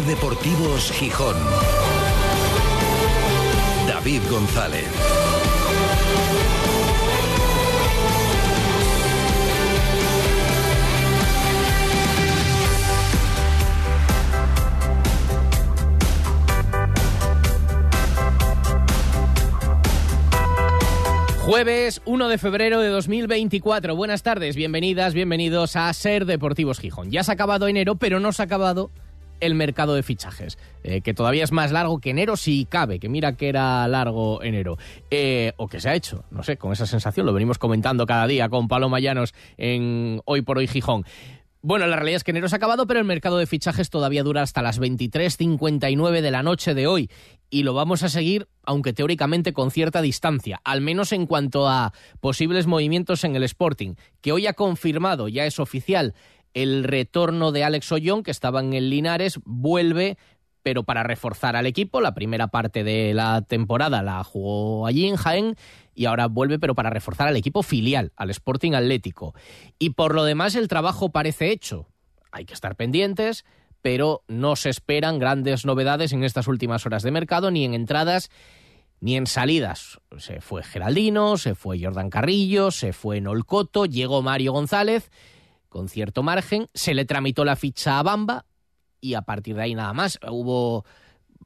Deportivos Gijón. David González. Jueves 1 de febrero de 2024. Buenas tardes, bienvenidas, bienvenidos a Ser Deportivos Gijón. Ya se ha acabado enero, pero no se ha acabado el mercado de fichajes, eh, que todavía es más largo que enero si cabe, que mira que era largo enero, eh, o que se ha hecho, no sé, con esa sensación, lo venimos comentando cada día con Paloma Llanos en Hoy por Hoy Gijón. Bueno, la realidad es que enero se ha acabado, pero el mercado de fichajes todavía dura hasta las 23.59 de la noche de hoy. Y lo vamos a seguir, aunque teóricamente con cierta distancia, al menos en cuanto a posibles movimientos en el Sporting, que hoy ha confirmado, ya es oficial, el retorno de Alex Ollón, que estaba en el Linares, vuelve pero para reforzar al equipo. La primera parte de la temporada la jugó allí en Jaén y ahora vuelve, pero para reforzar al equipo filial, al Sporting Atlético. Y por lo demás, el trabajo parece hecho. Hay que estar pendientes, pero no se esperan grandes novedades en estas últimas horas de mercado, ni en entradas ni en salidas. Se fue Geraldino, se fue Jordan Carrillo, se fue Nolcoto, llegó Mario González con cierto margen, se le tramitó la ficha a Bamba, y a partir de ahí nada más. Hubo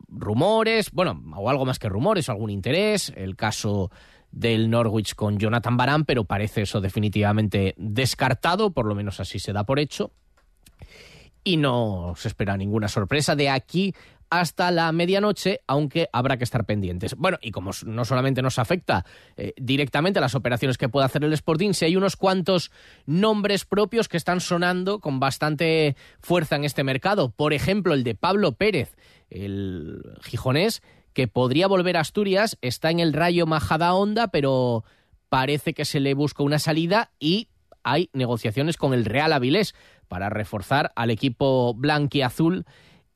rumores, bueno, o algo más que rumores, algún interés, el caso del Norwich con Jonathan Barán, pero parece eso definitivamente descartado, por lo menos así se da por hecho. Y no se espera ninguna sorpresa de aquí hasta la medianoche, aunque habrá que estar pendientes. Bueno, y como no solamente nos afecta eh, directamente a las operaciones que puede hacer el Sporting, si hay unos cuantos nombres propios que están sonando con bastante fuerza en este mercado. Por ejemplo, el de Pablo Pérez, el gijonés, que podría volver a Asturias, está en el Rayo Majada Honda, pero parece que se le busca una salida y hay negociaciones con el Real Avilés para reforzar al equipo blanquiazul azul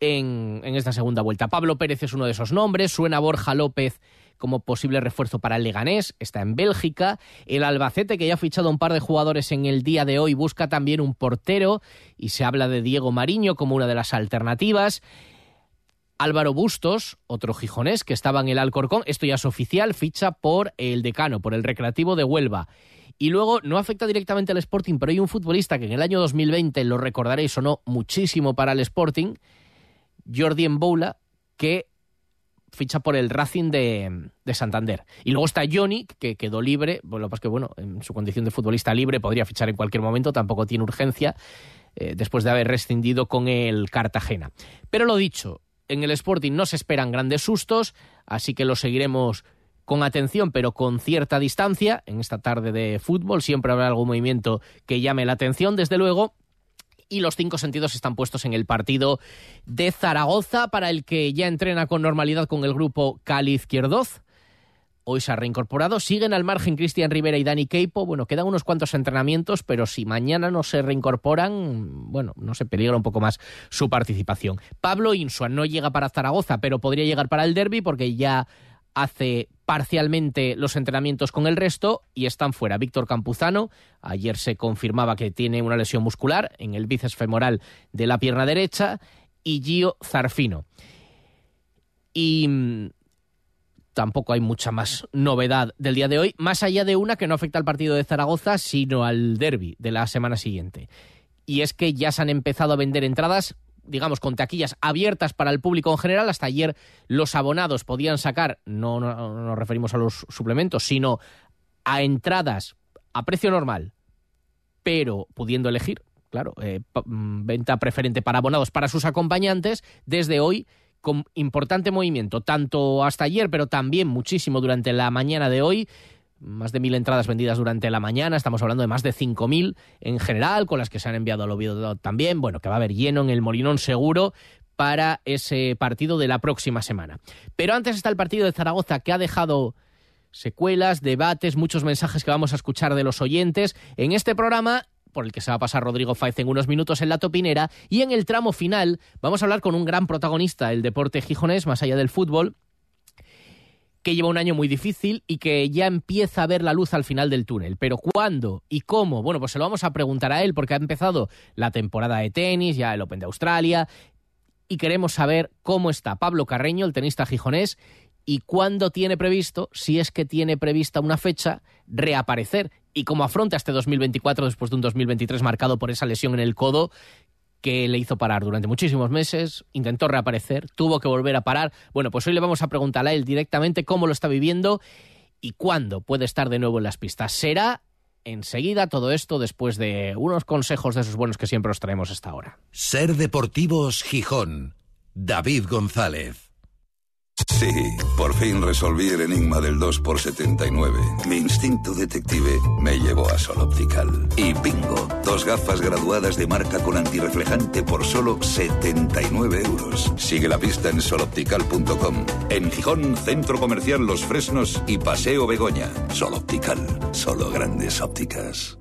en, esta segunda vuelta. Pablo Pérez es uno de esos nombres, suena Borja López como posible refuerzo para el Leganés, está en Bélgica. El Albacete, que ya ha fichado un par de jugadores en el día de hoy, busca también un portero y se habla de Diego Mariño como una de las alternativas. Álvaro Bustos, otro gijonés que estaba en el Alcorcón, esto ya es oficial, ficha por el decano, por el Recreativo de Huelva. Y luego no afecta directamente al Sporting, pero hay un futbolista que en el año 2020, lo recordaréis, sonó muchísimo para el Sporting, Jordi Boula, que ficha por el Racing de, Santander. Y luego está Johnny, que quedó libre. Bueno, pues que bueno, en su condición de futbolista libre podría fichar en cualquier momento, tampoco tiene urgencia, eh, después de haber rescindido con el Cartagena. Pero lo dicho, en el Sporting no se esperan grandes sustos, así que lo seguiremos con atención, pero con cierta distancia. En esta tarde de fútbol siempre habrá algún movimiento que llame la atención, desde luego y los cinco sentidos están puestos en el partido de Zaragoza, para el que ya entrena con normalidad con el grupo Cali Izquierdoz. Hoy se ha reincorporado. Siguen al margen Cristian Rivera y Dani Keipo. Bueno, quedan unos cuantos entrenamientos, pero si mañana no se reincorporan, bueno, no se peligra un poco más su participación. Pablo Insua no llega para Zaragoza, pero podría llegar para el derby porque ya hace parcialmente los entrenamientos con el resto y están fuera. Víctor Campuzano, ayer se confirmaba que tiene una lesión muscular en el bíceps femoral de la pierna derecha, y Gio Zarfino. Y mm, tampoco hay mucha más novedad del día de hoy, más allá de una que no afecta al partido de Zaragoza, sino al derby de la semana siguiente. Y es que ya se han empezado a vender entradas digamos, con taquillas abiertas para el público en general. Hasta ayer los abonados podían sacar, no, nos referimos a los suplementos, sino a entradas a precio normal, pero pudiendo elegir, claro, eh, mm, venta preferente para abonados para sus acompañantes, desde hoy con importante movimiento, tanto hasta ayer, pero también muchísimo durante la mañana de hoy más de mil entradas vendidas durante la mañana, estamos hablando de más de cinco mil en general, con las que se han enviado al Oviedo también, bueno, que va a haber lleno en el Molinón seguro para ese partido de la próxima semana. Pero antes está el partido de Zaragoza que ha dejado secuelas, debates, muchos mensajes que vamos a escuchar de los oyentes en este programa por el que se va a pasar Rodrigo Faiz en unos minutos en la topinera y en el tramo final vamos a hablar con un gran protagonista del deporte gijonés, más allá del fútbol, que lleva un año muy difícil y que ya empieza a ver la luz al final del túnel. Pero ¿cuándo y cómo? Bueno, pues se lo vamos a preguntar a él porque ha empezado la temporada de tenis, ya el Open de Australia, y queremos saber cómo está Pablo Carreño, el tenista gijonés, y cuándo tiene previsto, si es que tiene prevista una fecha, reaparecer y cómo afronta este 2024 después de un 2023 marcado por esa lesión en el codo que le hizo parar durante muchísimos meses, intentó reaparecer, tuvo que volver a parar. Bueno, pues hoy le vamos a preguntar a él directamente cómo lo está viviendo y cuándo puede estar de nuevo en las pistas. Será enseguida todo esto después de unos consejos de esos buenos que siempre os traemos hasta ahora. Ser Deportivos Gijón. David González. Sí, por fin resolví el enigma del 2 x 79 Mi instinto detective me llevó a Sol Optical. Y bingo, dos gafas graduadas de marca con antirreflejante por solo 79 euros. Sigue la pista en soloptical.com. En Gijón, Centro Comercial Los Fresnos y Paseo Begoña. Sol Optical, solo grandes ópticas.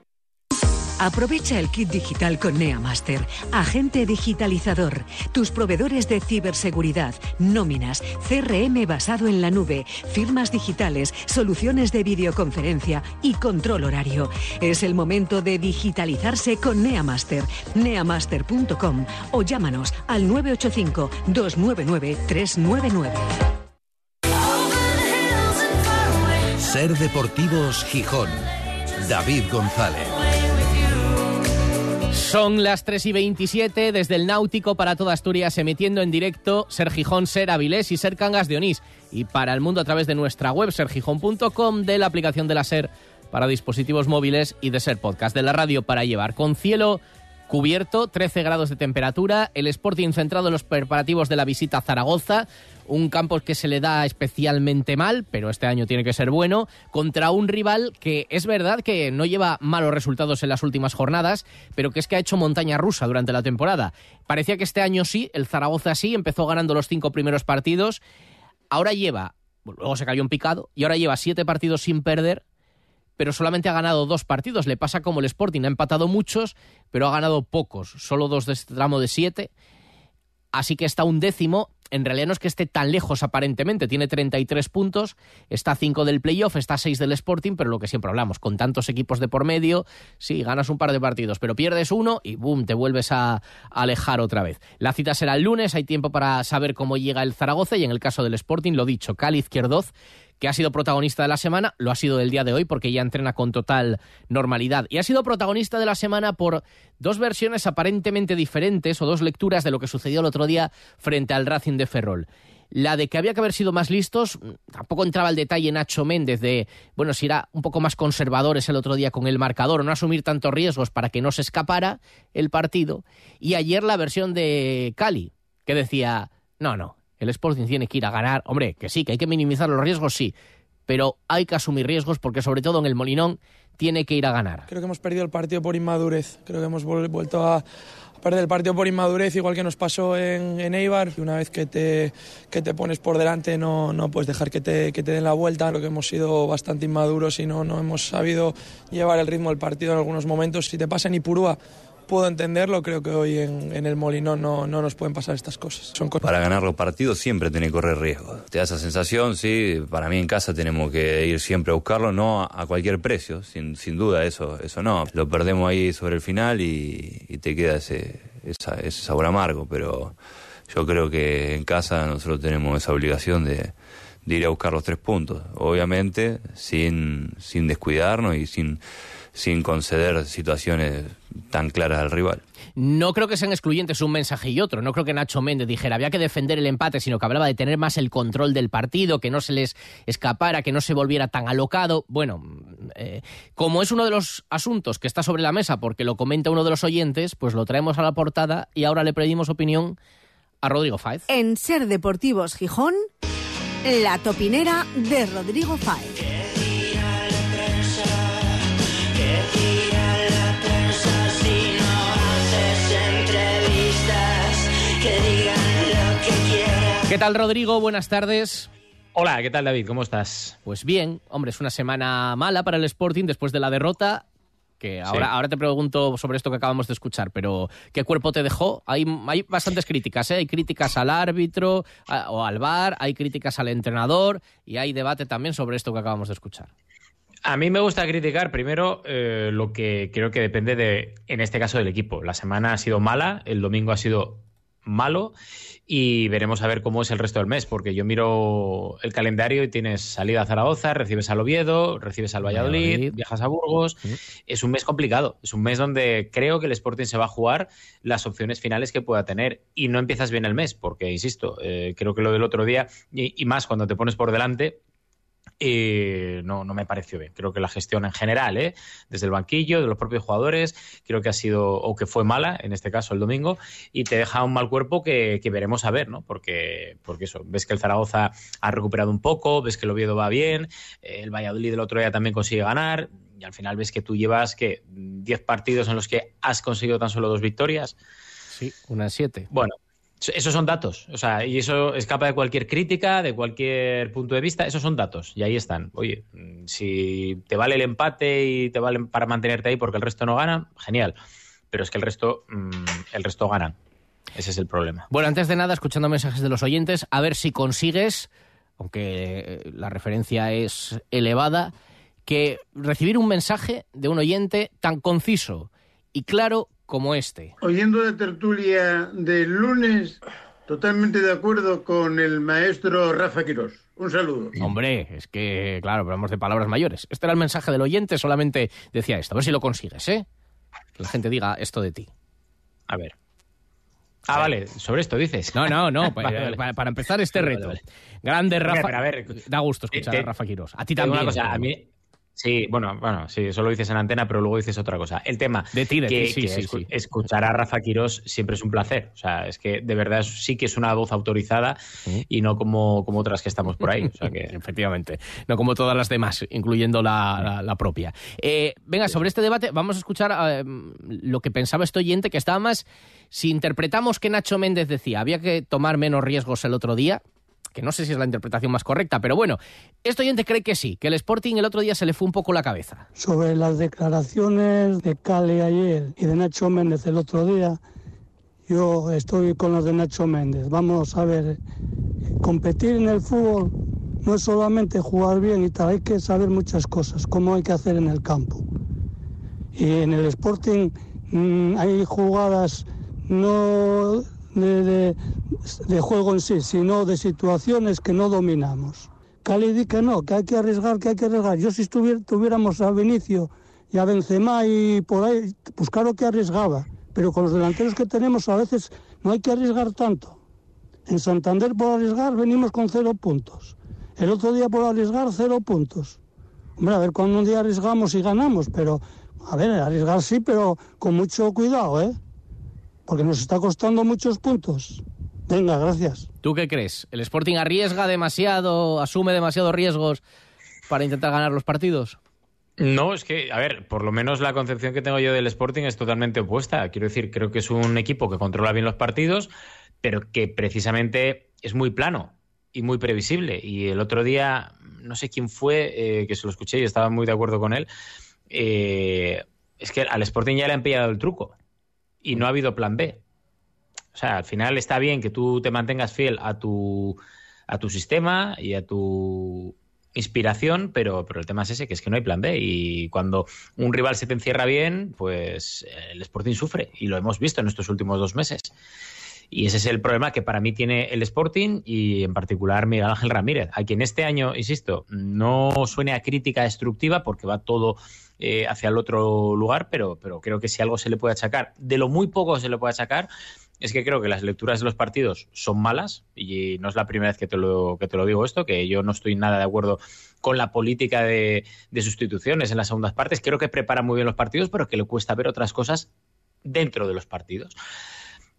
Aprovecha el kit digital con Neamaster, agente digitalizador, tus proveedores de ciberseguridad, nóminas, CRM basado en la nube, firmas digitales, soluciones de videoconferencia y control horario. Es el momento de digitalizarse con Neamaster, neamaster.com o llámanos al 985 299 399. Ser Deportivos Gijón. David González. Son las 3 y 27 desde el Náutico para toda Asturias, emitiendo en directo Ser Gijón, Ser Avilés y Ser Cangas de Onís. Y para el mundo a través de nuestra web sergijón.com, de la aplicación de la Ser para dispositivos móviles y de Ser Podcast, de la radio para llevar. Con cielo cubierto, 13 grados de temperatura, el Sporting centrado en los preparativos de la visita a Zaragoza, un campo que se le da especialmente mal, pero este año tiene que ser bueno, contra un rival que es verdad que no lleva malos resultados en las últimas jornadas, pero que es que ha hecho montaña rusa durante la temporada. Parecía que este año sí, el Zaragoza sí, empezó ganando los cinco primeros partidos, ahora lleva, luego se cayó en picado, y ahora lleva siete partidos sin perder, pero solamente ha ganado dos partidos. Le pasa como el Sporting, ha empatado muchos, pero ha ganado pocos, solo dos de este tramo de siete. Así que está un décimo. En realidad no es que esté tan lejos aparentemente, tiene 33 puntos, está a 5 del playoff, está a 6 del Sporting, pero lo que siempre hablamos, con tantos equipos de por medio, sí, ganas un par de partidos, pero pierdes uno y boom, te vuelves a, a alejar otra vez. La cita será el lunes, hay tiempo para saber cómo llega el Zaragoza y en el caso del Sporting, lo dicho, Cali Izquierdoz, que ha sido protagonista de la semana, lo ha sido del día de hoy porque ya entrena con total normalidad. Y ha sido protagonista de la semana por dos versiones aparentemente diferentes o dos lecturas de lo que sucedió el otro día frente al Racing de Ferrol. La de que había que haber sido más listos, tampoco entraba el detalle Nacho Méndez de, bueno, si era un poco más conservadores el otro día con el marcador, no asumir tantos riesgos para que no se escapara el partido. Y ayer la versión de Cali, que decía, no, no, el Sporting tiene que ir a ganar. Hombre, que sí, que hay que minimizar los riesgos, sí, pero hay que asumir riesgos porque sobre todo en el Molinón tiene que ir a ganar. Creo que hemos perdido el partido por inmadurez, creo que hemos vuelto a perder el partido por inmadurez, igual que nos pasó en, en Eibar. Una vez que te, que te pones por delante no, no puedes dejar que te, que te den la vuelta. Creo que hemos sido bastante inmaduros y no, no hemos sabido llevar el ritmo del partido en algunos momentos. Si te pasa en Ipurúa, puedo entenderlo, creo que hoy en, el Molinón no, no, nos pueden pasar estas cosas. Para ganar los partidos siempre tenés que correr riesgo. Te da esa sensación, sí, para mí en casa tenemos que ir siempre a buscarlo, no a cualquier precio, sin, sin duda, eso, eso no. Lo perdemos ahí sobre el final y, te queda ese, ese sabor amargo, pero yo creo que en casa nosotros tenemos esa obligación de, de ir a buscar los tres puntos. Obviamente, sin, sin descuidarnos y sin, sin conceder situaciones tan claras al rival. No creo que sean excluyentes un mensaje y otro. No creo que Nacho Méndez dijera había que defender el empate, sino que hablaba de tener más el control del partido, que no se les escapara, que no se volviera tan alocado. Bueno, eh, como es uno de los asuntos que está sobre la mesa porque lo comenta uno de los oyentes, pues lo traemos a la portada y ahora le pedimos opinión a Rodrigo Fáez. En Ser Deportivos Gijón, la topinera de Rodrigo Fáez. ¿Qué tal, Rodrigo? Buenas tardes. Hola, ¿qué tal, David? ¿Cómo estás? Pues bien, hombre, es una semana mala para el Sporting después de la derrota. Que ahora, ahora te pregunto sobre esto que acabamos de escuchar, pero ¿qué cuerpo te dejó? Hay, hay bastantes críticas, ¿eh? Hay críticas al árbitro o al VAR, hay críticas al entrenador y hay debate también sobre esto que acabamos de escuchar. A mí me gusta criticar primero eh, lo que creo que depende de, en este caso, del equipo. La semana ha sido mala, el domingo ha sido malo y veremos a ver cómo es el resto del mes, porque yo miro el calendario y tienes salida a Zaragoza, recibes al Oviedo, recibes al Valladolid, viajas a Burgos. Es un mes complicado, es un mes donde creo que el Sporting se va a jugar las opciones finales que pueda tener y no empiezas bien el mes, porque, insisto, eh, creo que lo del otro día, y más cuando te pones por delante, eh, no, no me pareció bien. Creo que la gestión en general, ¿eh? desde el banquillo, de los propios jugadores, creo que ha sido, o que fue mala, en este caso el domingo, y te deja un mal cuerpo que, veremos a ver, ¿no? Porque, porque eso, ves que el Zaragoza ha recuperado un poco, ves que el Oviedo va bien, el Valladolid el otro día también consigue ganar, y al final ves que tú llevas que 10 partidos en los que has conseguido tan solo dos victorias. Sí, unas siete. Bueno, esos son datos, o sea, y eso escapa de cualquier crítica, de cualquier punto de vista, esos son datos, y ahí están. Oye, mm, si te vale el empate y te vale para mantenerte ahí porque el resto no gana, genial. Pero es que el resto, mm, el resto ganan. Ese es el problema. Bueno, antes de nada, escuchando mensajes de los oyentes, a ver si consigues, aunque eh, la referencia es elevada, que recibir un mensaje de un oyente tan conciso y claro como este. Oyendo la tertulia del lunes, totalmente de acuerdo con el maestro Rafa Quirós. Un saludo. Hombre, es que, claro, hablamos de palabras mayores. Este era el mensaje del oyente, solamente decía esto. A ver si lo consigues, ¿eh? Que la gente diga esto de ti. A ver. Ah, vale, sobre esto dices. No, no, no, para, empezar este reto. Grande Rafa. a ver, da gusto escuchar a Rafa Quirós. A ti también. a mí, Sí, bueno, bueno, sí, eso lo dices en antena, pero luego dices otra cosa. El tema de ti, de que, sí, sí, escuchar a Rafa Quirós siempre es un placer. O sea, es que de verdad sí que es una voz autorizada y no como, como otras que estamos por ahí. O sea que... Efectivamente, no como todas las demás, incluyendo la, propia. Eh, venga, sobre este debate vamos a escuchar eh, lo que pensaba este oyente, que estaba más... Si interpretamos que Nacho Méndez decía, había que tomar menos riesgos el otro día, que no sé si es la interpretación más correcta, pero bueno, este oyente cree que sí, que el Sporting el otro día se le fue un poco la cabeza. Sobre las declaraciones de Cale ayer y de Nacho Méndez el otro día, yo estoy con las de Nacho Méndez. Vamos a ver, competir en el fútbol no es solamente jugar bien y tal, hay que saber muchas cosas, cómo hay que hacer en el campo. Y en el Sporting mm, hay jugadas no de, juego en sí, sino de situaciones que no dominamos. Cali di que no, que hay que arriesgar, que hay que arriesgar. Yo si tuviéramos a Vinicio y a Benzema y por ahí, pues claro que arriesgaba. Pero con los delanteros que tenemos a veces no hay que arriesgar tanto. En Santander por arriesgar venimos con cero puntos. El otro día por arriesgar cero puntos. Hombre, a ver cuando un día arriesgamos y ganamos, pero a ver, arriesgar sí, pero con mucho cuidado, ¿eh? Porque nos está costando muchos puntos. Venga, gracias. ¿Tú qué crees? ¿El Sporting arriesga demasiado, asume demasiados riesgos para intentar ganar los partidos? No, es que, a ver, por lo menos la concepción que tengo yo del Sporting es totalmente opuesta. Quiero decir, creo que es un equipo que controla bien los partidos, pero que precisamente es muy plano y muy previsible. Y el otro día, no sé quién fue, eh, que se lo escuché y estaba muy de acuerdo con él, eh, es que al Sporting ya le han pillado el truco y no ha habido plan B. O sea, al final está bien que tú te mantengas fiel a tu, a tu sistema y a tu inspiración, pero, pero el tema es ese, que es que no hay plan B. Y cuando un rival se te encierra bien, pues el Sporting sufre. Y lo hemos visto en estos últimos dos meses. Y ese es el problema que para mí tiene el Sporting y en particular Miguel Ángel Ramírez, a quien este año, insisto, no suene a crítica destructiva porque va todo eh, hacia el otro lugar, pero, pero creo que si algo se le puede achacar, de lo muy poco se le puede achacar, es que creo que las lecturas de los partidos son malas y no es la primera vez que te lo, que te lo digo esto, que yo no estoy nada de acuerdo con la política de, de sustituciones en las segundas partes. Creo que prepara muy bien los partidos, pero que le cuesta ver otras cosas dentro de los partidos.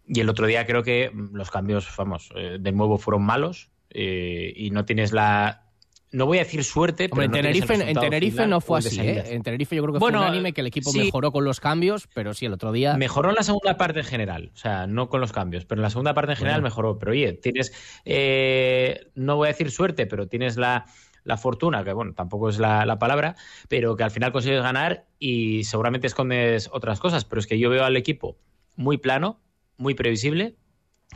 Y el otro día creo que los cambios, vamos, eh, de nuevo fueron malos eh, y no tienes la no voy a decir suerte, pero en, Tenerife, en Tenerife no fue así. ¿eh? En Tenerife yo creo que bueno, fue unánime que el equipo mejoró con los cambios, pero sí, el otro día. Mejoró en la segunda parte en general, o sea, no con los cambios, pero en la segunda parte en general bueno. mejoró. Pero oye, tienes, no voy a decir suerte, pero tienes la, la fortuna, que bueno, tampoco es la, la, palabra, pero que al final consigues ganar y seguramente escondes otras cosas. Pero es que yo veo al equipo muy plano, muy previsible,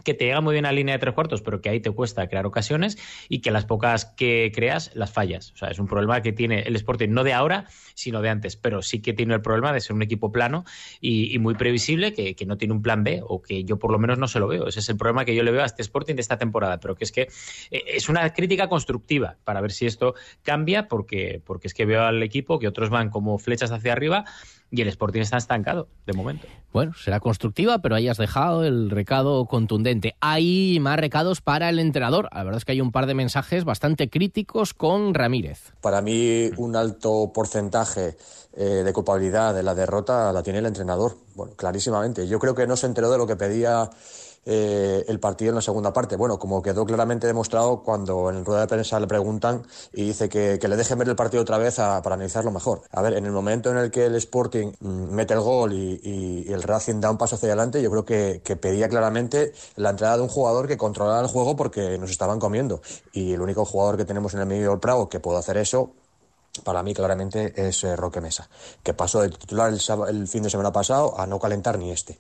que te llega muy bien a línea de tres cuartos, pero que ahí te cuesta crear ocasiones y que las pocas que creas las fallas. O sea, es un problema que tiene el Sporting, no de ahora, sino de antes, pero sí que tiene el problema de ser un equipo plano y, y muy previsible, que, que, no tiene un plan B o que yo por lo menos no se lo veo. Ese es el problema que yo le veo a este Sporting de esta temporada, pero que es que eh, es una crítica constructiva para ver si esto cambia, porque, porque es que veo al equipo que otros van como flechas hacia arriba y el Sporting está estancado de momento. Bueno, será constructiva, pero ahí has dejado el recado contundente. Hay más recados para el entrenador. La verdad es que hay un par de mensajes bastante críticos con Ramírez. Para mí, un alto porcentaje eh, de culpabilidad de la derrota la tiene el entrenador. Bueno, clarísimamente. Yo creo que no se enteró de lo que pedía eh, el partido en la segunda parte. Bueno, como quedó claramente demostrado cuando en rueda de prensa le preguntan y dice que, le dejen ver el partido otra vez para analizarlo mejor. A ver, en el momento en el que el Sporting mmm, mete el gol y, el Racing da un paso hacia adelante, yo creo que, que, pedía claramente la entrada de un jugador que controlara el juego porque nos estaban comiendo. Y el único jugador que tenemos en el medio del Prado que puede hacer eso para mí claramente es eh, Roque Mesa, que pasó de titular el, el, fin de semana pasado a no calentar ni este.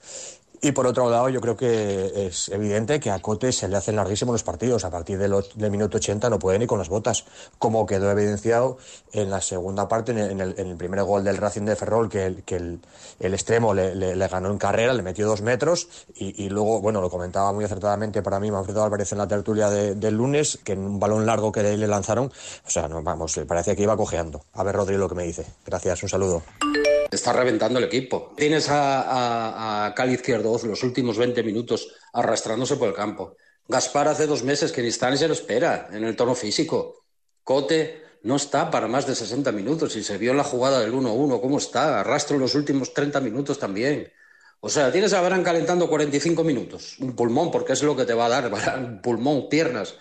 Y por otro lado, yo creo que es evidente que a Cote se le hacen larguísimos los partidos. A partir del, del minuto 80 no puede ni con las botas, como quedó evidenciado en la segunda parte, en el, primer gol del Racing de Ferrol, que el, extremo le, le, le, ganó en carrera, le metió dos metros. Y, luego, bueno, lo comentaba muy acertadamente para mí Manfredo Álvarez en la tertulia de, del lunes, que en un balón largo que le lanzaron, o sea, no, vamos, parecía que iba cojeando. A ver, Rodrigo, lo que me dice. Gracias, un saludo. Está reventando el equipo. Tienes a, a, a Cali Izquierdo los últimos 20 minutos arrastrándose por el campo. Gaspar hace dos meses que ni está ni se lo espera en el tono físico. Cote no está para más de 60 minutos y se vio en la jugada del 1-1 cómo está. Arrastro los últimos 30 minutos también. O sea, tienes a Verán calentando 45 minutos. Un pulmón, porque es lo que te va a dar. Pulmón, piernas.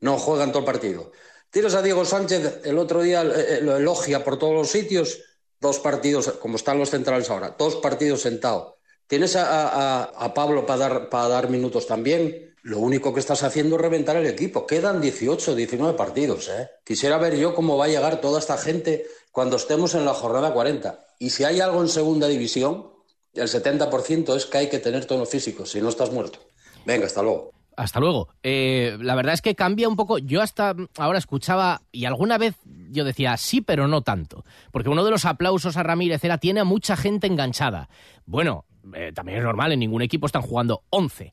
No juegan todo el partido. Tienes a Diego Sánchez, el otro día eh, lo elogia por todos los sitios dos partidos, como están los centrales ahora, dos partidos sentados. Tienes a, a, a Pablo para dar, para dar minutos también. Lo único que estás haciendo es reventar el equipo. Quedan 18, 19 partidos. ¿eh? Quisiera ver yo cómo va a llegar toda esta gente cuando estemos en la jornada 40. Y si hay algo en segunda división, el 70% es que hay que tener tono físico, si no estás muerto. Venga, hasta luego. Hasta luego. Eh, la verdad es que cambia un poco. Yo hasta ahora escuchaba y alguna vez yo decía sí, pero no tanto. Porque uno de los aplausos a Ramírez era tiene a mucha gente enganchada. Bueno, eh, también es normal, en ningún equipo están jugando 11.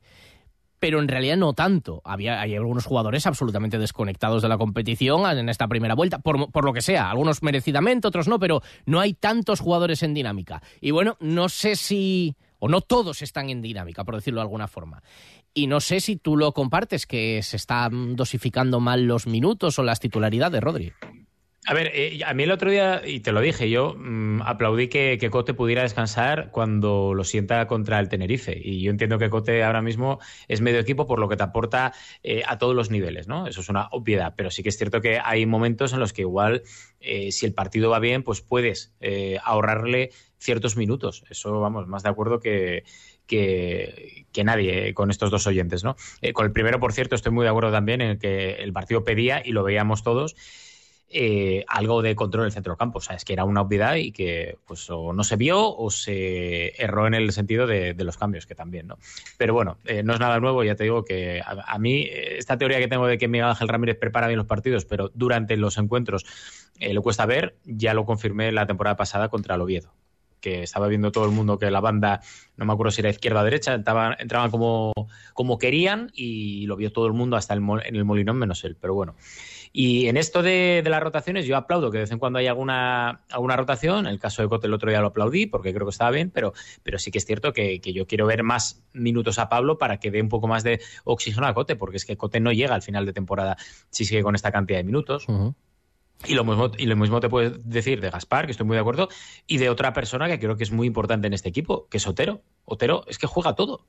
Pero en realidad no tanto. Había, hay algunos jugadores absolutamente desconectados de la competición en esta primera vuelta, por, por lo que sea. Algunos merecidamente, otros no, pero no hay tantos jugadores en dinámica. Y bueno, no sé si. o no todos están en dinámica, por decirlo de alguna forma. Y no sé si tú lo compartes, que se están dosificando mal los minutos o las titularidades, Rodri. A ver, eh, a mí el otro día, y te lo dije, yo mmm, aplaudí que, que, Cote pudiera descansar cuando lo sienta contra el Tenerife. Y yo entiendo que Cote ahora mismo es medio equipo por lo que te aporta eh, a todos los niveles, ¿no? Eso es una obviedad. Pero sí que es cierto que hay momentos en los que igual, eh, si el partido va bien, pues puedes ahorrarle ciertos minutos. Eso, vamos, más de acuerdo que, que, nadie con estos dos oyentes, ¿no? Eh, con el primero, por cierto, estoy muy de acuerdo también en que el partido pedía, y lo veíamos todos, eh, algo de control del centro del campo. O sea, es que era una obviedad y que pues o no se vio o se erró en el sentido de, los cambios, que también, ¿no? Pero bueno, eh, no es nada nuevo, ya te digo que a, mí esta teoría que tengo de que Miguel Ángel Ramírez prepara bien los partidos, pero durante los encuentros eh, le cuesta ver, ya lo confirmé la temporada pasada contra el Oviedo. Que estaba viendo todo el mundo que la banda, no me acuerdo si era izquierda o derecha, entraban, entraban como, como querían y lo vio todo el mundo hasta el, en el Molinón menos él. Pero bueno. Y en esto de, las rotaciones, yo aplaudo que de vez en cuando hay alguna, alguna rotación. En el caso de Cote, el otro día lo aplaudí porque creo que estaba bien, pero, pero sí que es cierto que, yo quiero ver más minutos a Pablo para que dé un poco más de oxígeno a Cote, porque es que Cote no llega al final de temporada si sigue con esta cantidad de minutos. Y lo, mismo, y lo mismo te puedo decir de Gaspar, que estoy muy de acuerdo, y de otra persona que creo que es muy importante en este equipo, que es Otero. Otero es que juega todo.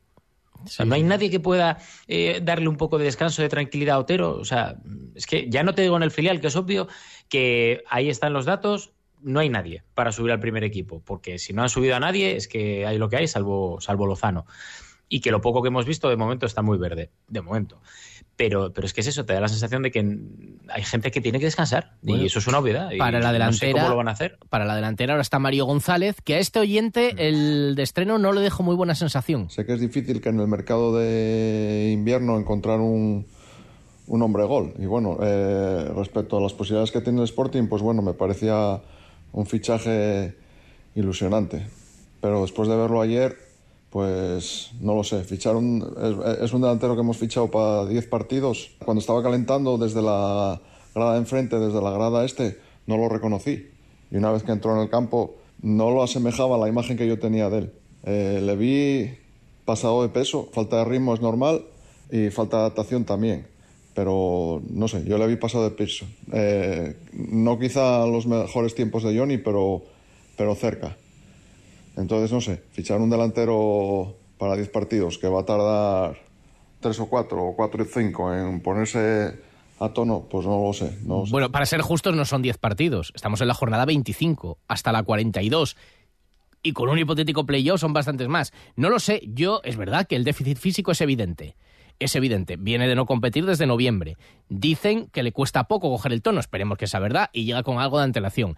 O sea, no hay nadie que pueda eh, darle un poco de descanso, de tranquilidad a Otero. O sea, es que ya no te digo en el filial, que es obvio que ahí están los datos, no hay nadie para subir al primer equipo, porque si no han subido a nadie es que hay lo que hay, salvo, salvo Lozano. Y que lo poco que hemos visto de momento está muy verde, de momento. Pero, pero es que es eso, te da la sensación de que hay gente que tiene que descansar. y eso es una obviedad. Para la delantera, cómo lo van a hacer. Para la delantera ahora está Mario González, que a este oyente mm. el de estreno no le dejó muy buena sensación. Sé que es difícil que en el mercado de invierno encontrar un, un hombre gol. Y bueno, eh, respecto a las posibilidades que tiene el Sporting, pues bueno, me parecía un fichaje ilusionante. Pero después de verlo ayer, pues no lo sé, fichar es, un delantero que hemos fichado para 10 partidos. Cuando estaba calentando desde la grada de enfrente, desde la grada este, no lo reconocí. Y una vez que entró en el campo, no lo asemejaba a la imagen que yo tenía de él. Eh, le vi pasado de peso, falta de ritmo es normal y falta de adaptación también. Pero no sé, yo le vi pasado de peso. Eh, no quizá los mejores tiempos de Johnny, pero, pero cerca. Entonces, no sé, fichar un delantero para 10 partidos que va a tardar 3 o 4 o 4 y 5 en ponerse a tono, pues no lo sé. No Bueno, para ser justos no son 10 partidos, estamos en la jornada 25 hasta la 42 y con un hipotético playoff son bastantes más. No lo sé, yo es verdad que el déficit físico es evidente. Es evidente, viene de no competir desde noviembre. Dicen que le cuesta poco coger el tono, esperemos que sea verdad, y llega con algo de antelación.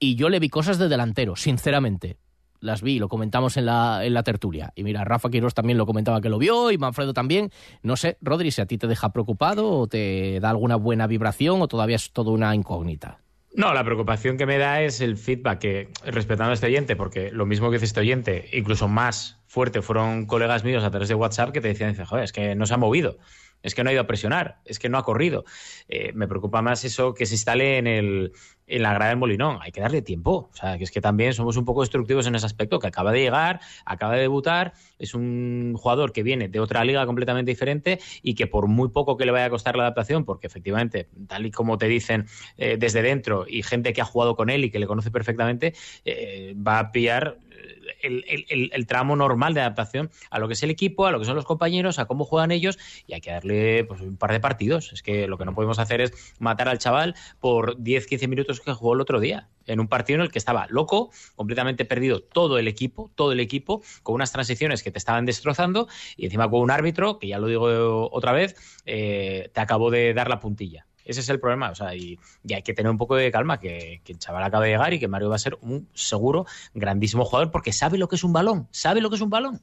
Y yo le vi cosas de delantero, sinceramente las vi, lo comentamos en la, en la tertulia. Y mira, Rafa Quiroz también lo comentaba que lo vio y Manfredo también. No sé, Rodri, si a ti te deja preocupado o te da alguna buena vibración o todavía es todo una incógnita. No, la preocupación que me da es el feedback que, respetando a este oyente, porque lo mismo que dice este oyente, incluso más fuerte, fueron colegas míos a través de WhatsApp que te decían, joder, es que no se ha movido es que no ha ido a presionar, es que no ha corrido. Eh, me preocupa más eso que se instale en, el, en la grada del Molinón. Hay que darle tiempo. O sea, que es que también somos un poco destructivos en ese aspecto, que acaba de llegar, acaba de debutar, es un jugador que viene de otra liga completamente diferente y que por muy poco que le vaya a costar la adaptación, porque efectivamente, tal y como te dicen eh, desde dentro y gente que ha jugado con él y que le conoce perfectamente, eh, va a pillar el, tramo normal de adaptación a lo que es el equipo, a lo que son los compañeros, a cómo juegan ellos y hay que darle pues, un par de partidos. Es que lo que no podemos hacer es matar al chaval por 10-15 minutos que jugó el otro día en un partido en el que estaba loco, completamente perdido todo el equipo, todo el equipo, con unas transiciones que te estaban destrozando y encima con un árbitro, que ya lo digo otra vez, eh, te acabó de dar la puntilla. Ese es el problema, o sea, y, hay que tener un poco de calma, que, el chaval acaba de llegar y que Mario va a ser un seguro grandísimo jugador porque sabe lo que es un balón, sabe lo que es un balón.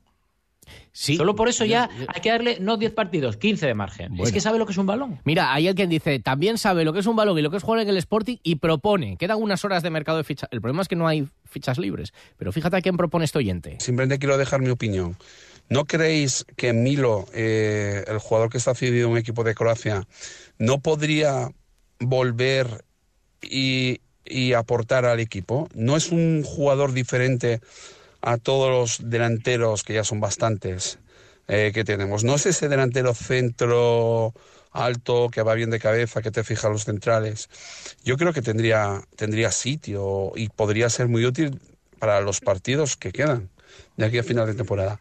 Sí. Solo por eso ya hay que darle no 10 partidos, 15 de margen. Es que sabe lo que es un balón. Mira, hay alguien dice, también sabe lo que es un balón y lo que es jugar en el Sporting y propone. Quedan unas horas de mercado de fichas. El problema es que no hay fichas libres. Pero fíjate a quién propone este oyente. Simplemente quiero dejar mi opinión. ¿No creéis que Milo, eh, el jugador que está cedido en un equipo de Croacia, no podría volver y, aportar al equipo? ¿No es un jugador diferente a todos los delanteros, que ya son bastantes, eh, que tenemos? ¿No es ese delantero centro alto, que va bien de cabeza, que te fija los centrales? Yo creo que tendría, tendría sitio y podría ser muy útil para los partidos que quedan de aquí a final de temporada.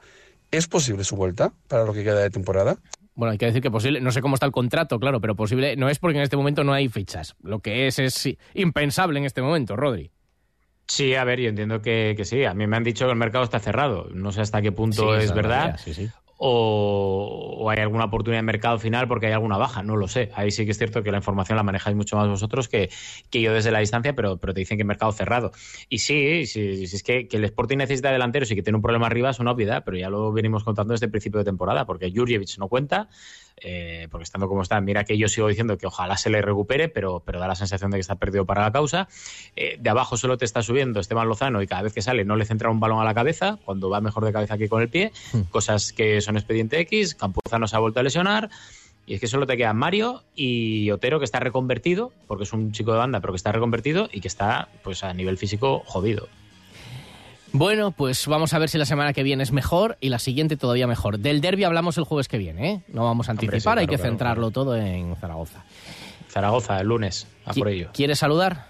¿Es posible su vuelta para lo que queda de temporada? Bueno, hay que decir que posible, no sé cómo está el contrato, claro, pero posible no es porque en este momento no hay fichas. Lo que es es impensable en este momento, Rodri. Sí, a ver, yo entiendo que, sí. A mí me han dicho que el mercado está cerrado. No sé hasta qué punto es verdad. Sí, sí o, hay alguna oportunidad de mercado final porque hay alguna baja, no lo sé. Ahí sí que es cierto que la información la manejáis mucho más vosotros que, que yo desde la distancia, pero, pero te dicen que el mercado cerrado. Y sí, sí, es que, que, el Sporting necesita delanteros y que tiene un problema arriba es una obviedad, pero ya lo venimos contando desde el principio de temporada, porque Jurjevic no cuenta, eh, porque estando como está, mira que yo sigo diciendo que ojalá se le recupere, pero, pero da la sensación de que está perdido para la causa. Eh, de abajo solo te está subiendo Esteban Lozano y cada vez que sale no le centra un balón a la cabeza, cuando va mejor de cabeza que con el pie, Hmm. cosas que son expediente X, Campuzano se ha vuelto a lesionar. Y es que solo te quedan Mario y Otero, que está reconvertido, porque es un chico de banda, pero que está reconvertido y que está pues a nivel físico jodido. Bueno, pues vamos a ver si la semana que viene es mejor y la siguiente todavía mejor. Del derby hablamos el jueves que viene, ¿eh? No vamos a Hombre, anticipar, hay que claro, centrarlo todo en Zaragoza. Zaragoza, el lunes, a por ello. ¿Quieres saludar?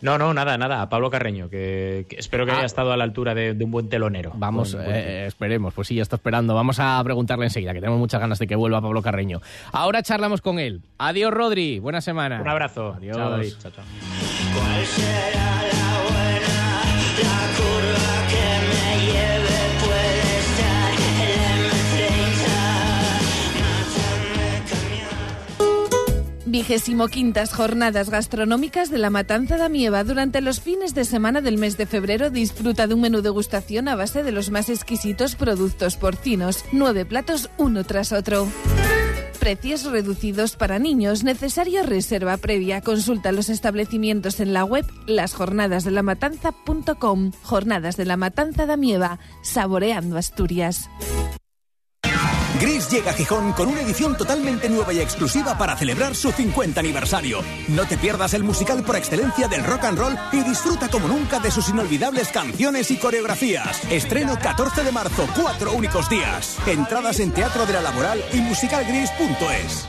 No, no, nada, nada. A Pablo Carreño, que, que espero que Ah. haya estado a la altura de, de un buen telonero. Vamos, Buen- buen eh, esperemos, pues sí, ya está esperando. Vamos a preguntarle enseguida, que tenemos muchas ganas de que vuelva Pablo Carreño. Ahora charlamos con él. Adiós, Rodri. Buena semana. Un abrazo. Adiós. Chao, David. Chao, chao. Vigésimo quintas jornadas gastronómicas de la Matanza da Mieva. Durante los fines de semana del mes de febrero disfruta de un menú degustación a base de los más exquisitos productos porcinos. Nueve platos uno tras otro. Precios reducidos para niños. Necesario reserva previa. Consulta los establecimientos en la web lasjornadasdelamatanza.com. Jornadas de la Matanza da Mieva. Saboreando Asturias. Gris llega a Gijón con una edición totalmente nueva y exclusiva para celebrar su 50 aniversario. No te pierdas el musical por excelencia del rock and roll y disfruta como nunca de sus inolvidables canciones y coreografías. Estreno 14 de marzo, cuatro únicos días. Entradas en Teatro de la Laboral y musicalgris.es.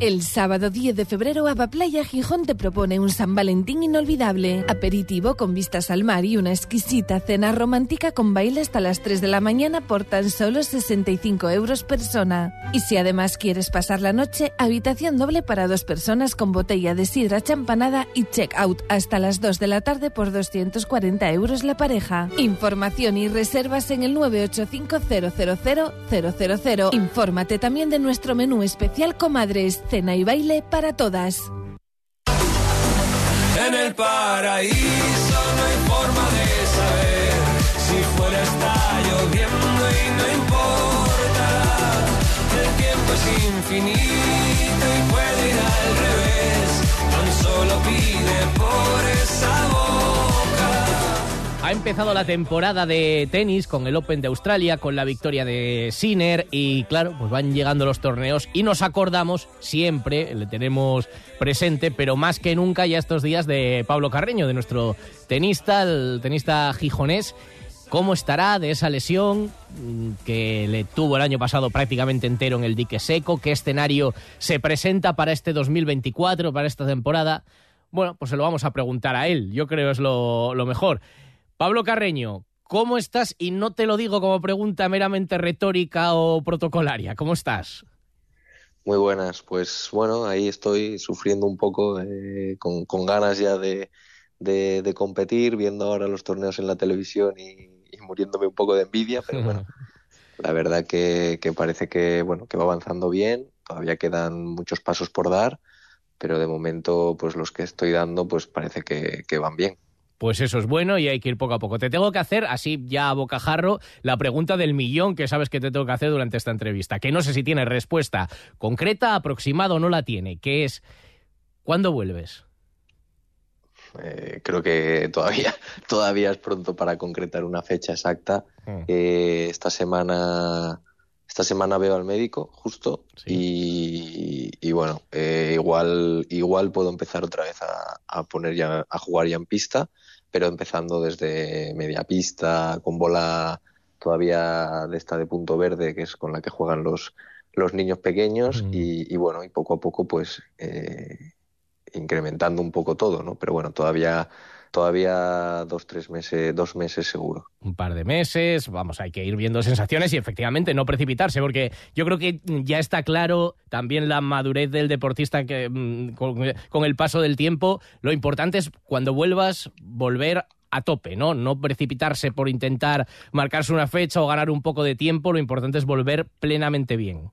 El sábado 10 de febrero, Playa Gijón te propone un San Valentín inolvidable. Aperitivo con vistas al mar y una exquisita cena romántica con baile hasta las 3 de la mañana por tan solo 65 euros persona. Y si además quieres pasar la noche, habitación doble para dos personas con botella de sidra champanada y check-out hasta las 2 de la tarde por 240 euros la pareja. Información y reservas en el 985 Infórmate también de nuestro menú especial Comadres, cena y baile para todas. En el paraíso no hay forma de saber si fuera está lloviendo y no importa. El tiempo es infinito y puede ir al revés. Tan solo pide por esa boca. Ha empezado la temporada de tenis con el Open de Australia, con la victoria de Sinner y claro, pues van llegando los torneos y nos acordamos siempre, le tenemos presente, pero más que nunca ya estos días de Pablo Carreño, de nuestro tenista, el tenista gijonés. ¿Cómo estará de esa lesión que le tuvo el año pasado prácticamente entero en el dique seco? ¿Qué escenario se presenta para este 2024, para esta temporada? Bueno, pues se lo vamos a preguntar a él. Yo creo es lo mejor. Pablo Carreño, ¿cómo estás? Y no te lo digo como pregunta meramente retórica o protocolaria. ¿Cómo estás? Muy buenas, pues bueno, ahí estoy sufriendo un poco, eh, con, con ganas ya de, de, de competir, viendo ahora los torneos en la televisión y, y muriéndome un poco de envidia, pero bueno, la verdad que, que parece que bueno que va avanzando bien, todavía quedan muchos pasos por dar, pero de momento pues los que estoy dando pues parece que, que van bien. Pues eso es bueno y hay que ir poco a poco. Te tengo que hacer, así ya a bocajarro, la pregunta del millón que sabes que te tengo que hacer durante esta entrevista, que no sé si tiene respuesta concreta, aproximada o no la tiene, que es, ¿cuándo vuelves? Eh, creo que todavía, todavía es pronto para concretar una fecha exacta. Eh, esta semana esta semana veo al médico justo y, y bueno eh, igual igual puedo empezar otra vez a, a poner ya a jugar ya en pista pero empezando desde media pista con bola todavía de esta de punto verde que es con la que juegan los los niños pequeños y, y bueno y poco a poco pues eh, incrementando un poco todo, ¿no? Pero bueno, todavía todavía dos, tres meses, dos meses seguro. Un par de meses, vamos, hay que ir viendo sensaciones y efectivamente no precipitarse, porque yo creo que ya está claro también la madurez del deportista que mm, con, el paso del tiempo. Lo importante es cuando vuelvas, volver a tope, ¿no? No precipitarse por intentar marcarse una fecha o ganar un poco de tiempo, lo importante es volver plenamente bien.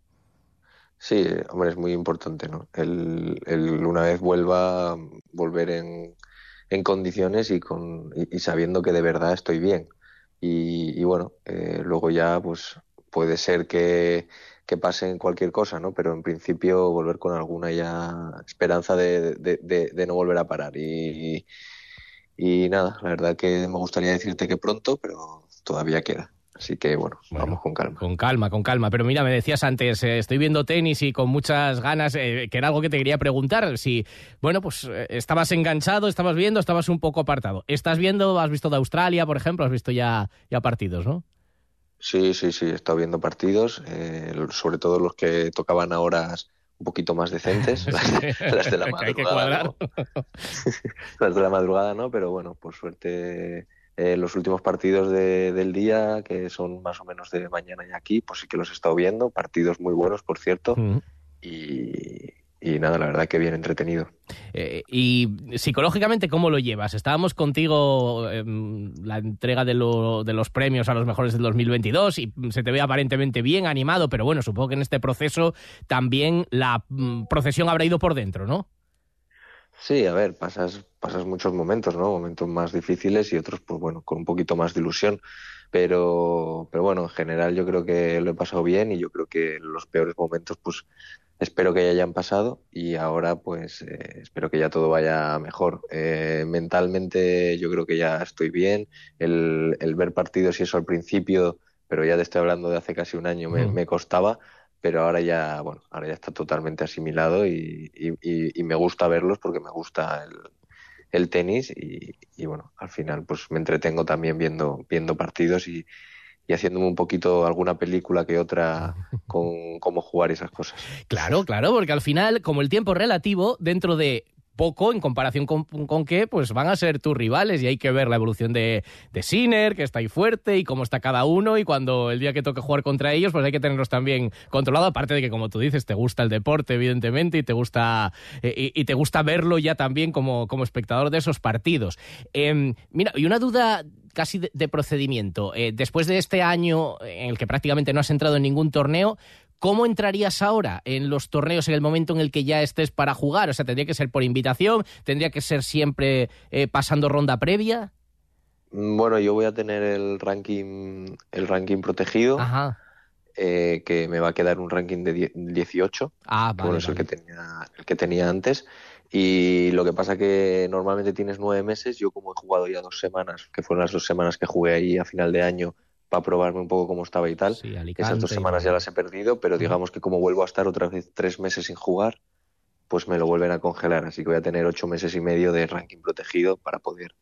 Sí, hombre, es muy importante, ¿no? El, el una vez vuelva, volver en, en condiciones y, con, y, sabiendo que de verdad estoy bien. Y, bueno, eh, luego ya pues puede ser que, que pase en cualquier cosa, ¿no? Pero en principio volver con alguna ya esperanza de, de, de, no volver a parar. Y, y nada, la verdad que me gustaría decirte que pronto, pero todavía queda. Así que bueno, vamos con calma. Con calma, con calma. Pero mira, me decías antes, eh, estoy viendo tenis y con muchas ganas, eh, que era algo que te quería preguntar. Si, bueno, pues eh, estabas enganchado, estabas viendo, estabas un poco apartado. ¿Estás viendo, has visto de Australia, por ejemplo? ¿Has visto ya, ya partidos, no? Sí, sí, sí, he estado viendo partidos, sobre todo los que tocaban a horas un poquito más decentes, las, de la madrugada. las de la madrugada, ¿no? Pero bueno, por suerte eh, los últimos partidos del día, que son más o menos de mañana y aquí, pues sí que los he estado viendo, partidos muy buenos, por cierto, y, nada, la verdad que bien entretenido. Eh, y psicológicamente, ¿cómo lo llevas? Estábamos contigo en la entrega de, de, los premios a los mejores del 2022 y se te ve aparentemente bien animado, pero bueno, supongo que en este proceso también la mm, procesión habrá ido por dentro, ¿no? Sí, a ver, pasas, pasas muchos momentos, ¿no? Momentos más difíciles y otros, pues bueno, con un poquito más de ilusión. Pero, pero bueno, en general yo creo que lo he pasado bien y yo creo que los peores momentos, pues espero que ya hayan pasado y ahora, pues eh, espero que ya todo vaya mejor. Eh, mentalmente yo creo que ya estoy bien. El, el ver partidos y eso al principio, pero ya te estoy hablando de hace casi un año, me, me costaba pero ahora ya, bueno, ahora ya está totalmente asimilado y, me gusta verlos porque me gusta el, tenis y, bueno, al final pues me entretengo también viendo, viendo partidos y, y haciéndome un poquito alguna película que otra con cómo jugar esas cosas. Claro, claro, porque al final, como el tiempo es relativo, dentro de poco en comparación con, con que pues van a ser tus rivales y hay que ver la evolución de, de Sinner, que está ahí fuerte y cómo está cada uno y cuando el día que toque jugar contra ellos pues hay que tenerlos también controlados, aparte de que como tú dices te gusta el deporte evidentemente y te gusta, eh, y, te gusta verlo ya también como, como espectador de esos partidos. Em, mira, y una duda casi de, procedimiento. Eh, después de este año en el que prácticamente no has entrado en ningún torneo, ¿cómo entrarías ahora en los torneos en el momento en el que ya estés para jugar? O sea, ¿tendría que ser por invitación? ¿Tendría que ser siempre eh, pasando ronda previa? Mm, bueno, yo voy a tener el ranking, el ranking protegido. Eh, que me va a quedar un ranking de 18. Ah, vale, es el que tenía, el que tenía antes. Y lo que pasa que normalmente tienes nueve meses. Yo como he jugado ya dos semanas, que fueron las dos semanas que jugué ahí a final de año, para probarme un poco cómo estaba y tal. Esas dos semanas ya las he perdido, pero digamos que como vuelvo a estar otra vez tres meses sin jugar, pues me lo vuelven a congelar. Así que voy a tener ocho meses y medio de ranking protegido para poder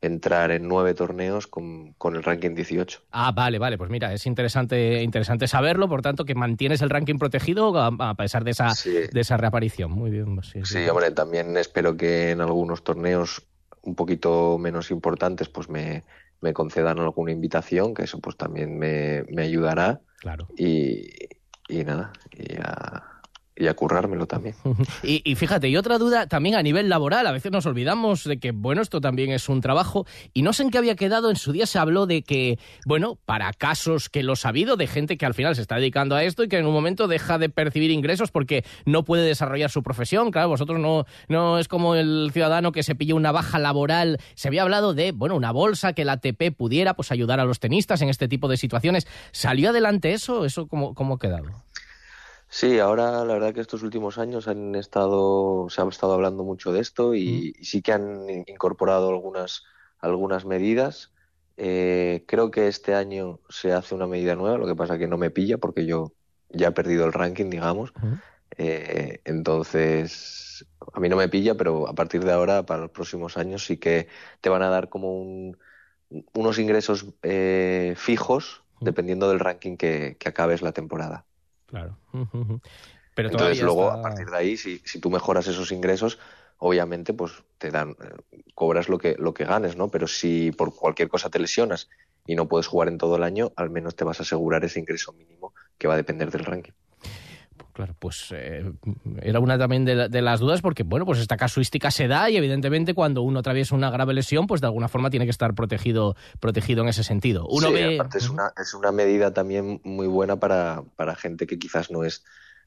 entrar en nueve torneos con, el ranking 18. Ah, vale, vale, pues mira, es interesante, interesante saberlo, por tanto, que mantienes el ranking protegido a, pesar de esa, de esa reaparición. Muy bien, sí, sí, hombre, también espero que en algunos torneos un poquito menos importantes, pues me, me concedan alguna invitación, que eso pues también me, me ayudará. Claro. Y, y nada, y a, y a currármelo también. Y, fíjate, y otra duda también a nivel laboral, a veces nos olvidamos de que, bueno, esto también es un trabajo, y no sé en qué había quedado, en su día se habló de que, bueno, para casos que lo ha habido, de gente que al final se está dedicando a esto y que en un momento deja de percibir ingresos porque no puede desarrollar su profesión, claro, vosotros no, no es como el ciudadano que se pilló una baja laboral, se había hablado de, bueno, una bolsa que la ATP pudiera pues ayudar a los tenistas en este tipo de situaciones, ¿salió adelante eso? ¿Eso cómo, cómo ha quedado? Sí, ahora la verdad que estos últimos años han estado, se ha estado hablando mucho de esto y, sí que han incorporado algunas, algunas medidas. Eh, creo que este año se hace una medida nueva, lo que pasa que no me pilla porque yo ya he perdido el ranking, digamos. Eh, entonces, a mí no me pilla, pero a partir de ahora, para los próximos años, sí que te van a dar como unos ingresos eh, fijos dependiendo del ranking que acabes la temporada. Claro. Pero Entonces luego, a partir de ahí, si, si, tú mejoras esos ingresos, obviamente, pues te dan, eh, cobras lo que, lo que ganes, ¿no? Pero si por cualquier cosa te lesionas y no puedes jugar en todo el año, al menos te vas a asegurar ese ingreso mínimo que va a depender del ranking. Claro, pues eh, era una también de, de, las dudas porque, bueno, pues esta casuística se da y evidentemente cuando uno atraviesa una grave lesión, pues de alguna forma tiene que estar protegido, protegido en ese sentido. Uno sí, ve... aparte es una, es una medida también muy buena para, para gente que quizás no es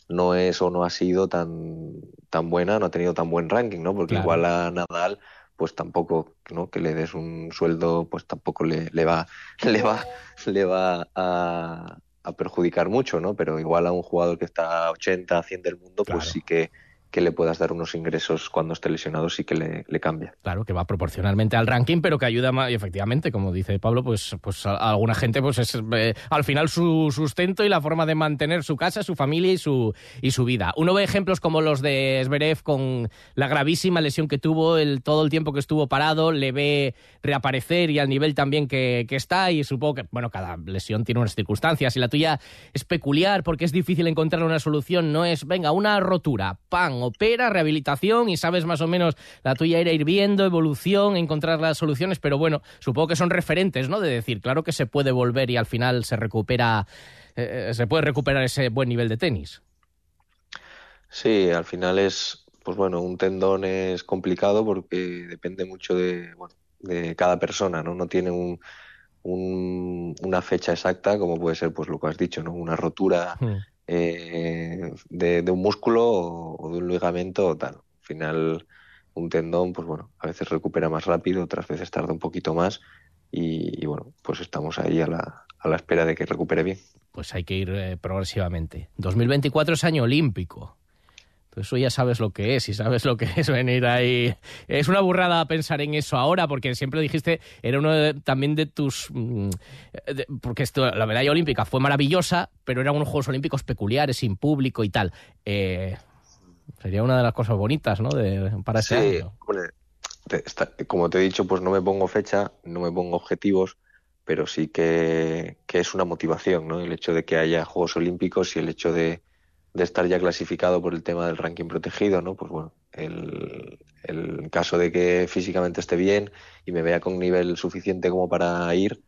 no es o no ha sido tan, tan buena, no ha tenido tan buen ranking, ¿no? Porque Claro. igual a Nadal, pues tampoco, ¿no? Que le des un sueldo, pues tampoco le, le va, le va, le va a, a perjudicar mucho, ¿no? Pero igual a un jugador que está a 80, 100 del mundo, pues sí que, que le puedas dar unos ingresos cuando esté lesionado, sí que le, cambia. Claro, que va proporcionalmente al ranking, pero que ayuda más, y efectivamente, como dice Pablo, pues, pues a, a alguna gente pues es eh, al final su sustento y la forma de mantener su casa, su familia y su, y su vida. Uno ve ejemplos como los de Zverev con la gravísima lesión que tuvo, el, todo el tiempo que estuvo parado, le ve reaparecer y al nivel también que, que está y supongo que, bueno, cada lesión tiene unas circunstancias y la tuya es peculiar porque es difícil encontrar una solución, no es, venga, una rotura, pan, opera, rehabilitación y sabes más o menos la tuya era ir viendo, evolución, encontrar las soluciones, pero bueno, supongo que son referentes, ¿no? De decir, claro que se puede volver y al final se recupera, eh, se puede recuperar ese buen nivel de tenis. Sí, al final es, pues bueno, un tendón es complicado porque depende mucho de, bueno, de cada persona, ¿no? No tiene un, un- una fecha exacta, como puede ser, pues lo que has dicho, ¿no? Una rotura eh, de, un músculo o, de un ligamento o tal. Al final, un tendón, pues bueno, a veces recupera más rápido, otras veces tarda un poquito más y, y bueno, pues estamos ahí a la, a la espera de que recupere bien. Pues hay que ir eh, progresivamente. 2024 es año olímpico. Entonces eso ya sabes lo que es y sabes lo que es venir ahí. Es una burrada pensar en eso ahora porque siempre dijiste, era uno de- también de tus... mm, de- porque esto, la medalla olímpica fue maravillosa, pero eran unos Juegos Olímpicos peculiares, sin público y tal. Eh, sería una de las cosas bonitas, ¿no? De, para ese Sí, año. hombre, te- está- como te he dicho, pues no me pongo fecha, no me pongo objetivos, pero sí que, que es una motivación, ¿no? El hecho de que haya Juegos Olímpicos y el hecho de, de estar ya clasificado por el tema del ranking protegido, ¿no? Pues bueno, el, el caso de que físicamente esté bien y me vea con nivel suficiente como para ir,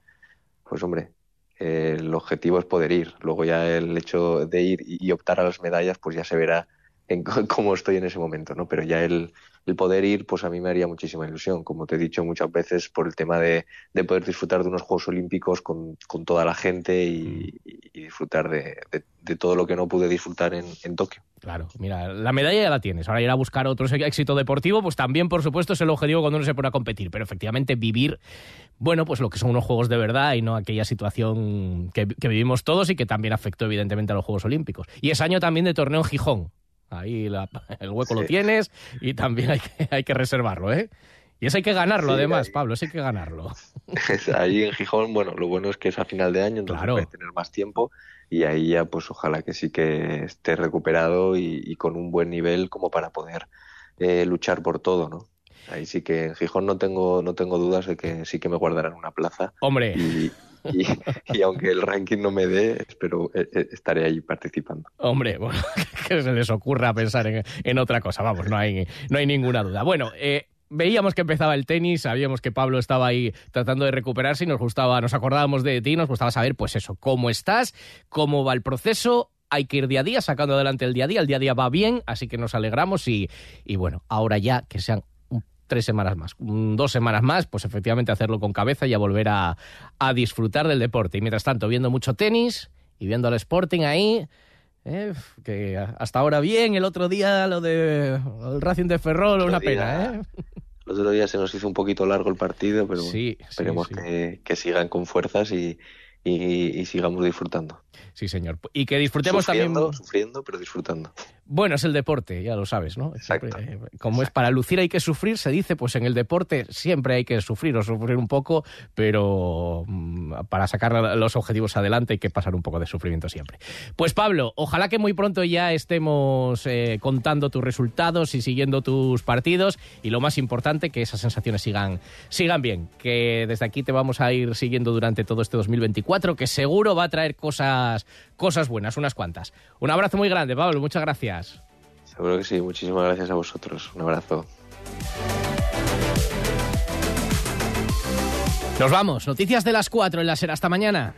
pues hombre, el objetivo es poder ir. Luego ya el hecho de ir y, y optar a las medallas, pues ya se verá en cómo estoy en ese momento, ¿no? Pero ya el, el poder ir, pues a mí me haría muchísima ilusión, como te he dicho muchas veces, por el tema de, de poder disfrutar de unos Juegos Olímpicos con, con toda la gente y, y- y disfrutar de, de- de todo lo que no pude disfrutar en, en Tokio. Claro, mira, la medalla ya la tienes. Ahora ir a buscar otro éxito deportivo, pues también, por supuesto, es el objetivo cuando uno se pone a competir. Pero efectivamente, vivir, bueno, pues lo que son unos juegos de verdad y no aquella situación que, que vivimos todos y que también afectó, evidentemente, a los Juegos Olímpicos. Y es año también de torneo en Gijón. Ahí la- el hueco lo tienes y también hay que, hay que reservarlo, ¿eh? Y eso hay que ganarlo, Sí, además, ahí- Pablo, eso hay que ganarlo. ahí en Gijón, bueno, lo bueno es que es a final de año, entonces Claro. puedes tener más tiempo y ahí ya, pues ojalá que sí que esté recuperado y, y con un buen nivel como para poder eh, luchar por todo, ¿no? Ahí sí que en Gijón no tengo, no tengo dudas de que sí que me guardarán una plaza. Hombre. Y, y- aunque el ranking no me dé, espero eh, eh, estaré ahí participando. Hombre, bueno, que se les ocurra pensar en, otra cosa, vamos, no hay, no hay ninguna duda. Bueno, eh, veíamos que empezaba el tenis, sabíamos que Pablo estaba ahí tratando de recuperarse y nos gustaba, nos acordábamos de ti, nos gustaba saber, pues eso, cómo estás, cómo va el proceso. Hay que ir día a día, sacando adelante el día a día. El día a día va bien, así que nos alegramos y, y bueno, ahora ya que sean tres semanas más, dos semanas más, pues efectivamente hacerlo con cabeza y a volver a, a disfrutar del deporte. Y mientras tanto, viendo mucho tenis y viendo al Sporting ahí, eh, que hasta ahora bien, el otro día lo de el Racing de Ferrol, una día- pena, ¿eh? El otro día se nos hizo un poquito largo el partido, pero sí, esperemos sí. Que, que sigan con fuerzas y, y- y sigamos disfrutando. Sí, señor. Y que disfrutemos sufriendo, también. Sufriendo, pero disfrutando. Bueno, es el deporte, ya lo sabes, ¿no? Siempre, eh, como es para lucir hay que sufrir, se dice, pues en el deporte siempre hay que sufrir o sufrir un poco, pero mm, para sacar los objetivos adelante hay que pasar un poco de sufrimiento siempre. Pues Pablo, ojalá que muy pronto ya estemos eh, contando tus resultados y siguiendo tus partidos y lo más importante, que esas sensaciones sigan, sigan bien, que desde aquí te vamos a ir siguiendo durante todo este 2024, que seguro va a traer cosas, cosas buenas, unas cuantas. Un abrazo muy grande, Pablo, muchas gracias. Seguro que sí. Muchísimas gracias a vosotros. Un abrazo. Nos vamos. Noticias de las 4 en la SER. Hasta mañana.